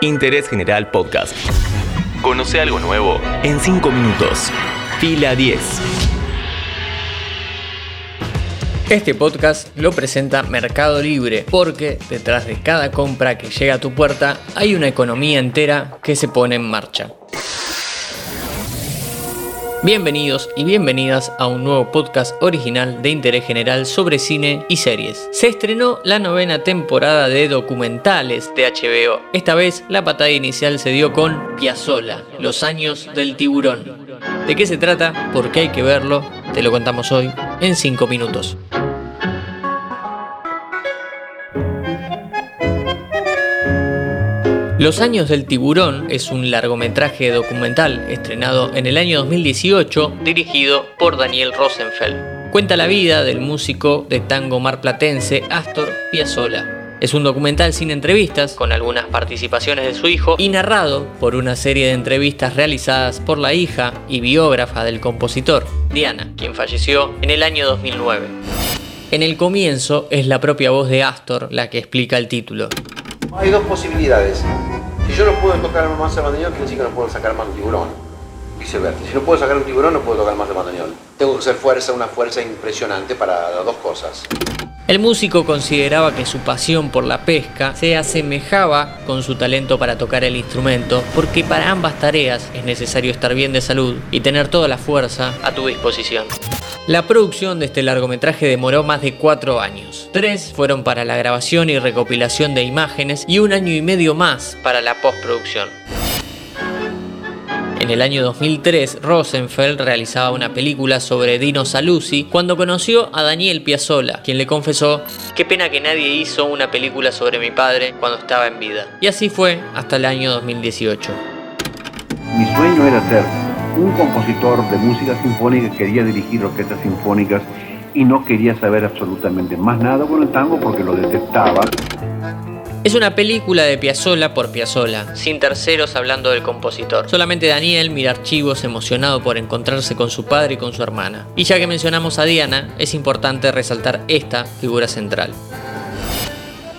Interés General Podcast. Conoce algo nuevo en 5 minutos. Fila 10. Este podcast lo presenta Mercado Libre porque detrás de cada compra que llega a tu puerta hay una economía entera que se pone en marcha. Bienvenidos y bienvenidas a un nuevo podcast original de interés general sobre cine y series. Se estrenó la novena temporada de documentales de HBO. Esta vez la patada inicial se dio con Piazzola, Los años del tiburón. ¿De qué se trata? ¿Por qué hay que verlo? Te lo contamos hoy en 5 minutos. Los años del tiburón es un largometraje documental estrenado en el año 2018 dirigido por Daniel Rosenfeld. Cuenta la vida del músico de tango marplatense Astor Piazzolla. Es un documental sin entrevistas, con algunas participaciones de su hijo, y narrado por una serie de entrevistas realizadas por la hija y biógrafa del compositor, Diana, quien falleció en el año 2009. En el comienzo es la propia voz de Astor la que explica el título. Hay dos posibilidades. Si yo no puedo tocar más de bandoneón, quiere decir que no puedo sacar más un tiburón. Si no puedo sacar un tiburón, no puedo tocar más de bandoneón. Tengo que hacer fuerza, una fuerza impresionante para las dos cosas. El músico consideraba que su pasión por la pesca se asemejaba con su talento para tocar el instrumento, porque para ambas tareas es necesario estar bien de salud y tener toda la fuerza a tu disposición. La producción de este largometraje demoró más de cuatro años. Tres fueron para la grabación y recopilación de imágenes y un año y medio más para la postproducción. En el año 2003, Rosenfeld realizaba una película sobre Dino Saluzzi cuando conoció a Daniel Piazzolla, quien le confesó, qué pena que nadie hizo una película sobre mi padre cuando estaba en vida. Y así fue hasta el año 2018. Mi sueño era ser un compositor de música sinfónica, quería dirigir orquestas sinfónicas y no quería saber absolutamente más nada con el tango porque lo detestaba. Es una película de Piazzolla por Piazzolla, sin terceros hablando del compositor. Solamente Daniel mira archivos emocionado por encontrarse con su padre y con su hermana. Y ya que mencionamos a Diana, es importante resaltar esta figura central.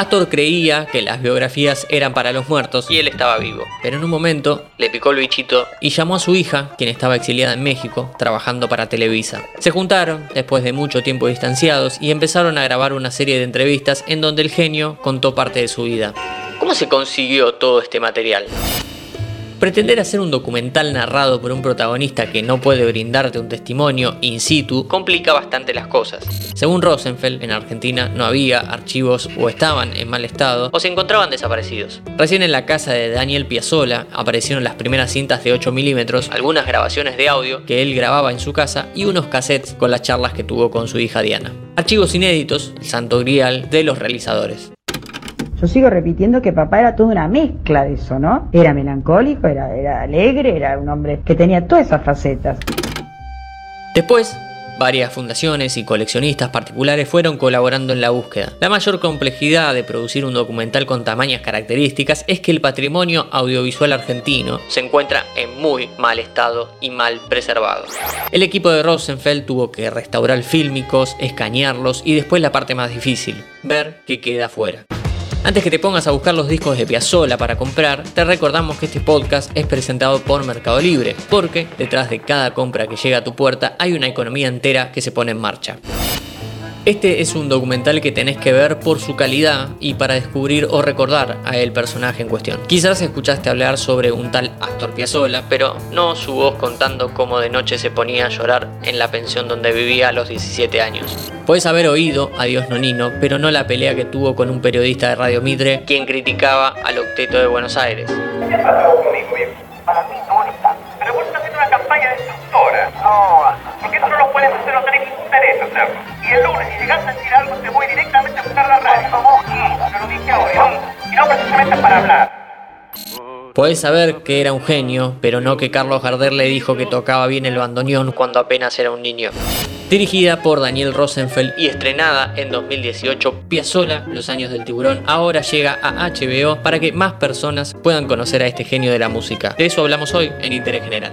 Astor creía que las biografías eran para los muertos y él estaba vivo, pero en un momento le picó el bichito y llamó a su hija, quien estaba exiliada en México, trabajando para Televisa. Se juntaron, después de mucho tiempo distanciados, y empezaron a grabar una serie de entrevistas en donde el genio contó parte de su vida. ¿Cómo se consiguió todo este material? Pretender hacer un documental narrado por un protagonista que no puede brindarte un testimonio in situ complica bastante las cosas. Según Rosenfeld, en Argentina no había archivos o estaban en mal estado o se encontraban desaparecidos. Recién en la casa de Daniel Piazzola aparecieron las primeras cintas de 8 milímetros, algunas grabaciones de audio que él grababa en su casa y unos cassettes con las charlas que tuvo con su hija Diana. Archivos inéditos, el santo grial de los realizadores. Yo sigo repitiendo que papá era toda una mezcla de eso, ¿no? Era melancólico, era, era alegre, era un hombre que tenía todas esas facetas. Después, varias fundaciones y coleccionistas particulares fueron colaborando en la búsqueda. La mayor complejidad de producir un documental con tamañas características es que el patrimonio audiovisual argentino se encuentra en muy mal estado y mal preservado. El equipo de Rosenfeld tuvo que restaurar fílmicos, escanearlos y después la parte más difícil, ver qué queda fuera. Antes que te pongas a buscar los discos de Piazzola para comprar, te recordamos que este podcast es presentado por Mercado Libre, porque detrás de cada compra que llega a tu puerta hay una economía entera que se pone en marcha. Este es un documental que tenés que ver por su calidad y para descubrir o recordar a el personaje en cuestión. Quizás escuchaste hablar sobre un tal Astor Piazzolla, pero no su voz contando cómo de noche se ponía a llorar en la pensión donde vivía a los 17 años. Puedes haber oído a Dios Nonino, pero no la pelea que tuvo con un periodista de Radio Mitre, quien criticaba al octeto de Buenos Aires. ¿Qué pasó conmigo, interés hacerlo. Y el lunes, si llegás a decir algo, te voy directamente a buscar la radio. Vos, Te lo dije ahora, y no precisamente para hablar. Podés saber que era un genio, pero no que Carlos Gardel le dijo que tocaba bien el bandoneón cuando apenas era un niño. Dirigida por Daniel Rosenfeld y estrenada en 2018, Piazzola, Los años del tiburón, ahora llega a HBO para que más personas puedan conocer a este genio de la música. De eso hablamos hoy en Interés General.